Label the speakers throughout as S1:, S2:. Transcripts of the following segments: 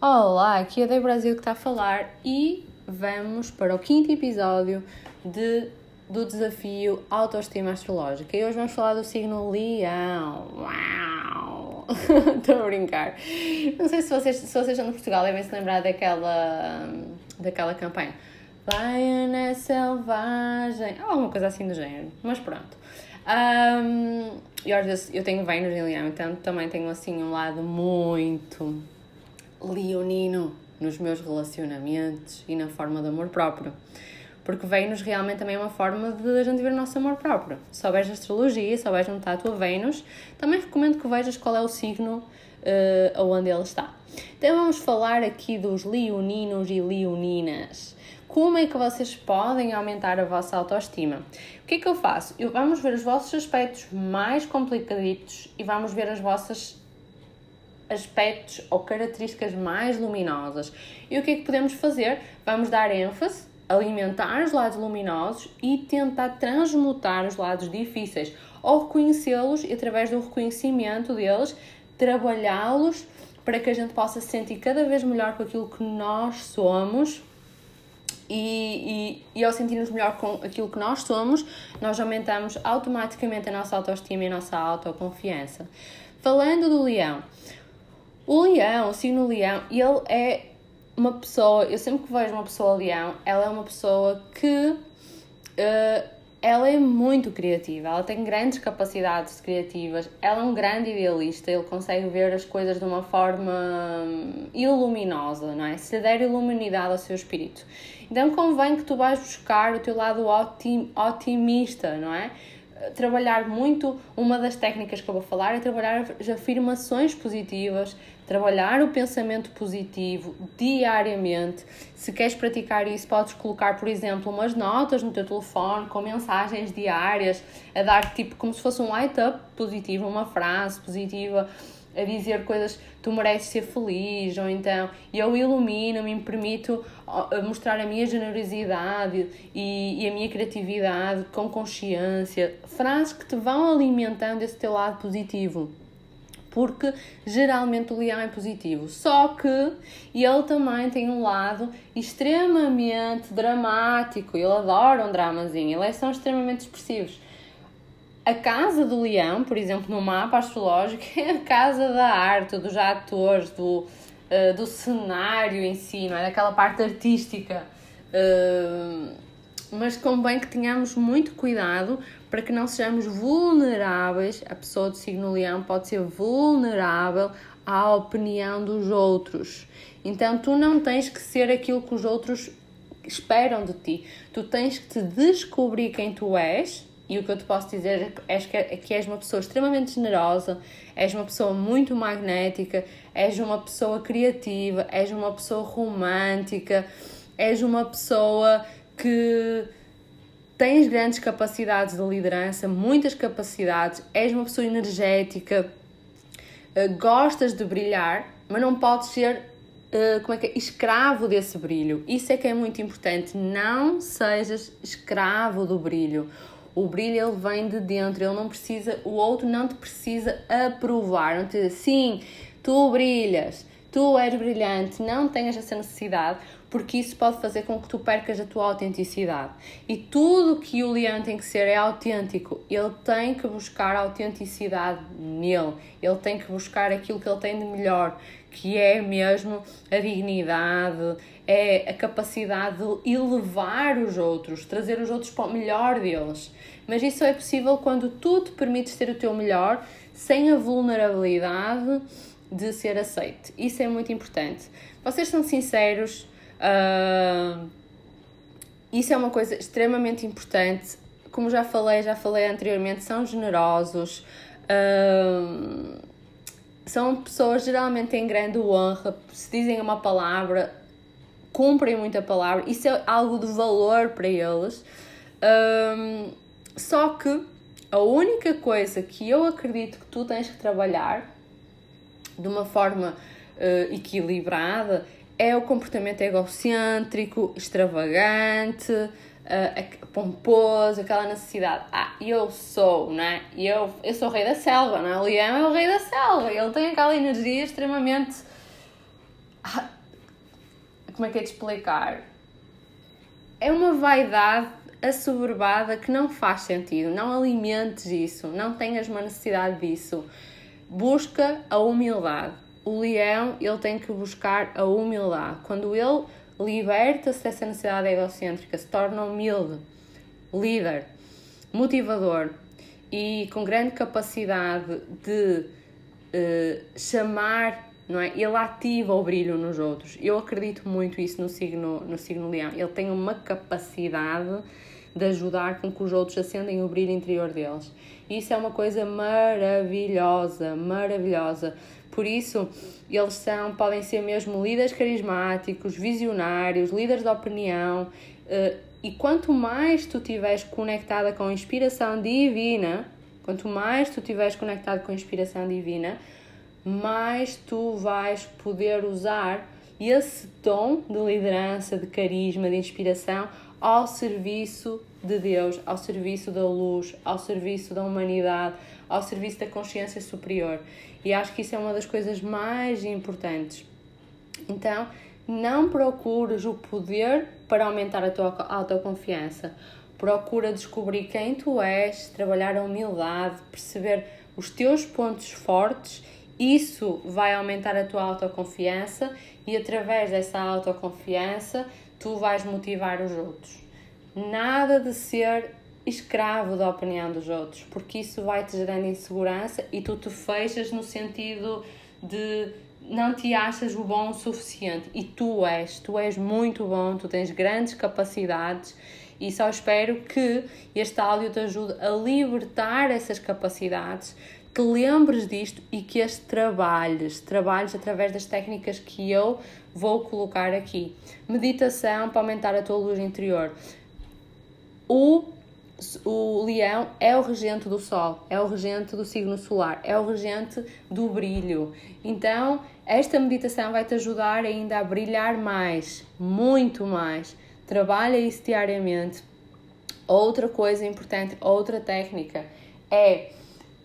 S1: Olá, aqui é a Dei Brasil que está a falar e vamos para o quinto episódio de, do desafio Autoestima Astrológica. E hoje vamos falar do signo Leão. Uau! Estou a brincar. Não sei se vocês, se vocês são de Portugal devem se lembrar daquela, daquela campanha. É selvagem. Alguma coisa assim do género. Mas pronto. Um, e às vezes eu tenho Vênus em Leão, então também tenho assim um lado muito leonino nos meus relacionamentos e na forma de amor próprio. Porque Vênus realmente também é uma forma de a gente ver o nosso amor próprio. Se souberes astrologia, se souberes está a tua Vênus, também recomendo que vejas qual é o signo uh, onde ele está. Então vamos falar aqui dos leoninos e leoninas. Como é que vocês podem aumentar a vossa autoestima? O que é que eu faço? Eu, vamos ver os vossos aspectos mais complicaditos e vamos ver as vossas aspectos ou características mais luminosas. E o que é que podemos fazer? Vamos dar ênfase, alimentar os lados luminosos e tentar transmutar os lados difíceis ou reconhecê-los e através do reconhecimento deles trabalhá-los para que a gente possa se sentir cada vez melhor com aquilo que nós somos e, e, e ao sentirmos melhor com aquilo que nós somos, nós aumentamos automaticamente a nossa autoestima e a nossa autoconfiança. Falando do leão, o leão, o signo leão, ele é uma pessoa, eu sempre que vejo uma pessoa leão, ela é uma pessoa que uh, ela é muito criativa, ela tem grandes capacidades criativas, ela é um grande idealista, ele consegue ver as coisas de uma forma hum, iluminosa, não é? Se der iluminidade ao seu espírito. Então convém que tu vais buscar o teu lado otim, otimista, não é? Trabalhar muito, uma das técnicas que eu vou falar é trabalhar as afirmações positivas, trabalhar o pensamento positivo diariamente. Se queres praticar isso, podes colocar, por exemplo, umas notas no teu telefone com mensagens diárias, a dar tipo como se fosse um light-up positivo, uma frase positiva a dizer coisas, tu mereces ser feliz, ou então eu ilumino-me, me permito mostrar a minha generosidade e, e, a minha criatividade com consciência. Frases que te vão alimentando esse teu lado positivo. Porque geralmente o leão é positivo. Só que ele também tem um lado extremamente dramático. Ele adora um dramazinho. Eles são extremamente expressivos. A casa do leão, por exemplo, no mapa astrológico, é a casa da arte, dos atores, do, uh, do cenário em si, não é? Daquela parte artística. Uh, mas convém que tenhamos muito cuidado para que não sejamos vulneráveis. A pessoa do signo leão pode ser vulnerável à opinião dos outros. Então tu não tens que ser aquilo que os outros esperam de ti. Tu tens que te descobrir quem tu és e o que eu te posso dizer é que, é que és uma pessoa extremamente generosa, és uma pessoa muito magnética, és uma pessoa criativa, és uma pessoa romântica, és uma pessoa que tens grandes capacidades de liderança, muitas capacidades, és uma pessoa energética, eh, gostas de brilhar, mas não podes ser eh, como é que é? escravo desse brilho. Isso é que é muito importante. Não sejas escravo do brilho. O brilho ele vem de dentro, ele não precisa, o outro não te precisa aprovar, não te diz sim, tu brilhas, tu és brilhante, não tenhas essa necessidade, porque isso pode fazer com que tu percas a tua autenticidade. E tudo que o leão tem que ser é autêntico. Ele tem que buscar a autenticidade nele. Ele tem que buscar aquilo que ele tem de melhor, que é mesmo a dignidade, é a capacidade de elevar os outros, trazer os outros para o melhor deles. Mas isso é possível quando tu te permites ter o teu melhor sem a vulnerabilidade de ser aceite. Isso é muito importante. Vocês são sinceros, isso é uma coisa extremamente importante. Como já falei, já falei anteriormente, são generosos. Uh, são pessoas geralmente em grande honra, se dizem uma palavra, cumprem muita palavra, isso é algo de valor para eles. Um, só que a única coisa que eu acredito que tu tens que trabalhar de uma forma uh, equilibrada é o comportamento egocêntrico, extravagante, uh, pomposo, aquela necessidade. Ah, eu sou, né? Eu, eu sou o rei da selva, não é? O leão é o rei da selva, ele tem aquela energia extremamente Ah, como é que é de explicar? É uma vaidade assoberbada que não faz sentido. Não alimentes isso, não tenhas uma necessidade disso. Busca a humildade. O leão, ele tem que buscar a humildade. Quando ele liberta-se dessa necessidade egocêntrica, se torna humilde, líder, motivador e com grande capacidade de uh, chamar, não é? Ele ativa o brilho nos outros. Eu acredito muito isso no signo, no signo leão. Ele tem uma capacidade de ajudar com que os outros acendem o brilho interior deles. Isso é uma coisa maravilhosa, maravilhosa. Por isso, eles são, podem ser mesmo líderes carismáticos, visionários, líderes de opinião. Eh, e quanto mais tu estiveres conectada com a inspiração divina, quanto mais tu estiveres conectado com a inspiração divina, mais tu vais poder usar esse tom de liderança, de carisma, de inspiração ao serviço de Deus, ao serviço da luz, ao serviço da humanidade, ao serviço da consciência superior. E acho que isso é uma das coisas mais importantes. Então, não procures o poder para aumentar a tua autoconfiança. Procura descobrir quem tu és, trabalhar a humildade, perceber os teus pontos fortes. Isso vai aumentar a tua autoconfiança e através dessa autoconfiança tu vais motivar os outros. Nada de ser escravo da opinião dos outros, porque isso vai te gerando insegurança e tu te fechas no sentido de não te achas o bom o suficiente. E tu és, tu és muito bom, tu tens grandes capacidades e só espero que este áudio te ajude a libertar essas capacidades, que lembres disto e que as trabalhes, trabalhes através das técnicas que eu vou colocar aqui. Meditação para aumentar a tua luz interior. O, o leão é o regente do sol, é o regente do signo solar, é o regente do brilho. Então, esta meditação vai te ajudar ainda a brilhar mais, muito mais. Trabalha isso diariamente. Outra coisa importante, outra técnica é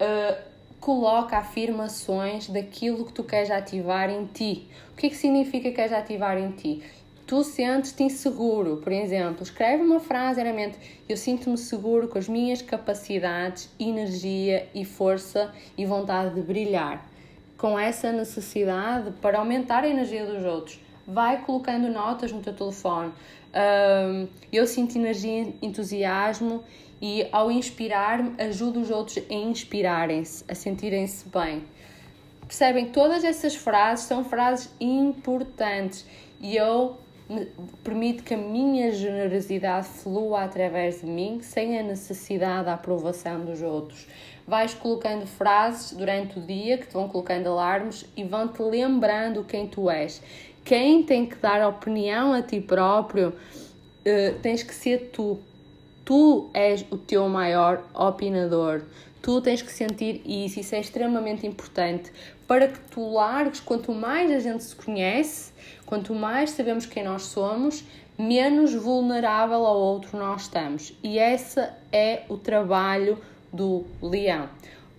S1: uh, coloca afirmações daquilo que tu queres ativar em ti. O que é que significa que queres ativar em ti? Tu sentes-te inseguro, por exemplo, escreve uma frase diariamente: Eu sinto-me seguro com as minhas capacidades, energia e força e vontade de brilhar. Com essa necessidade para aumentar a energia dos outros, vai colocando notas no teu telefone. Um, eu sinto energia, entusiasmo e ao inspirar-me ajudo os outros a inspirarem-se, a sentirem-se bem. Percebem? Todas essas frases são frases importantes e eu permito que a minha generosidade flua através de mim sem a necessidade da aprovação dos outros. Vais colocando frases durante o dia que te vão colocando alarmes e vão te lembrando quem tu és. Quem tem que dar opinião a ti próprio, uh, tens que ser tu. Tu és o teu maior opinador. Tu tens que sentir isso, isso é extremamente importante para que tu largues. Quanto mais a gente se conhece, quanto mais sabemos quem nós somos, menos vulnerável ao outro nós estamos. E esse é o trabalho do leão.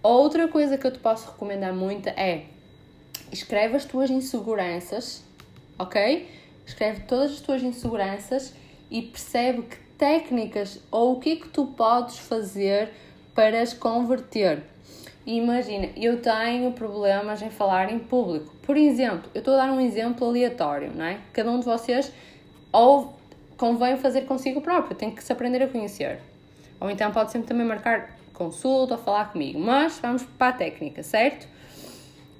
S1: Outra coisa que eu te posso recomendar muito é escreve as tuas inseguranças, ok? Escreve todas as tuas inseguranças e percebe que técnicas ou o que é que tu podes fazer para as converter. Imagina, eu tenho problemas em falar em público. Por exemplo, eu estou a dar um exemplo aleatório, não é? Cada um de vocês ou convém fazer consigo próprio, tem que se aprender a conhecer. Ou então pode sempre também marcar consulta ou falar comigo. Mas vamos para a técnica, certo?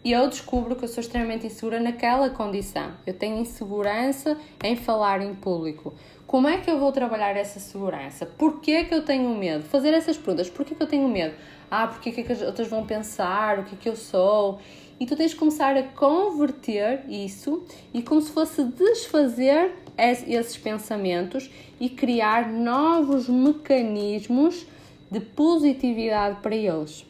S1: E eu descubro que eu sou extremamente insegura naquela condição. Eu tenho insegurança em falar em público. Como é que eu vou trabalhar essa segurança? Porquê que eu tenho medo? Fazer essas perguntas. Porquê que eu tenho medo? Ah, porque que, é que as outras vão pensar? O que é que eu sou? E tu tens de começar a converter isso e como se fosse desfazer esses pensamentos e criar novos mecanismos de positividade para eles.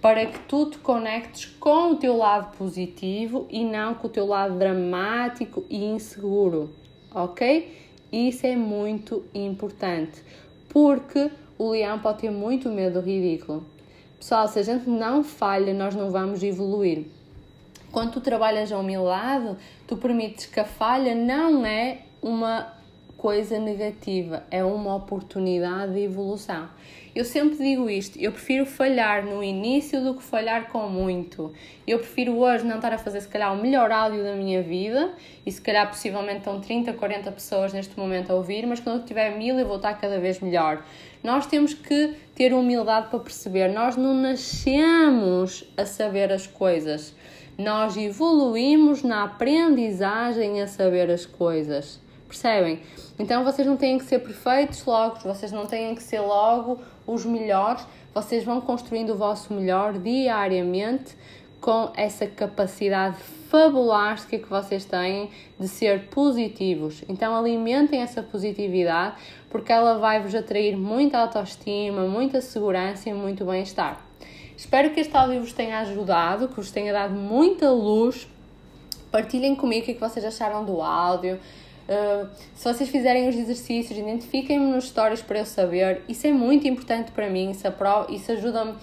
S1: Para que tu te conectes com o teu lado positivo e não com o teu lado dramático e inseguro, ok? Isso é muito importante, porque o leão pode ter muito medo do ridículo. Pessoal, se a gente não falha, nós não vamos evoluir. Quando tu trabalhas a humildade, tu permites que a falha não é uma coisa negativa, é uma oportunidade de evolução. Eu sempre digo isto, eu prefiro falhar no início do que falhar com muito. Eu prefiro hoje não estar a fazer se calhar o melhor áudio da minha vida e se calhar possivelmente estão 30, 40 pessoas neste momento a ouvir, mas quando eu tiver mil eu vou estar cada vez melhor. Nós temos que ter humildade para perceber, nós não nascemos a saber as coisas. Nós evoluímos na aprendizagem a saber as coisas. Percebem? Então vocês não têm que ser perfeitos logo, vocês não têm que ser logo os melhores, vocês vão construindo o vosso melhor diariamente com essa capacidade fabulástica que vocês têm de ser positivos. Então alimentem essa positividade porque ela vai vos atrair muita autoestima, muita segurança e muito bem-estar. Espero que este áudio vos tenha ajudado, que vos tenha dado muita luz. Partilhem comigo o que, é que vocês acharam do áudio. Uh, se vocês fizerem os exercícios, identifiquem-me nos stories para eu saber. Isso é muito importante para mim. Isso, isso ajuda-me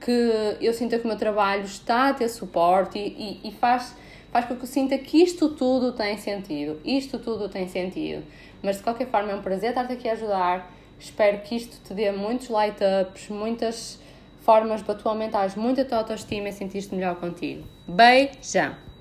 S1: que eu sinta que o meu trabalho está a ter suporte e, e, e faz, faz com que eu sinta que isto tudo tem sentido. Isto tudo tem sentido. Mas de qualquer forma é um prazer estar-te aqui a ajudar. Espero que isto te dê muitos light-ups, muitas formas para tu aumentares muito a tua autoestima e sentir-te melhor contigo. Beijão!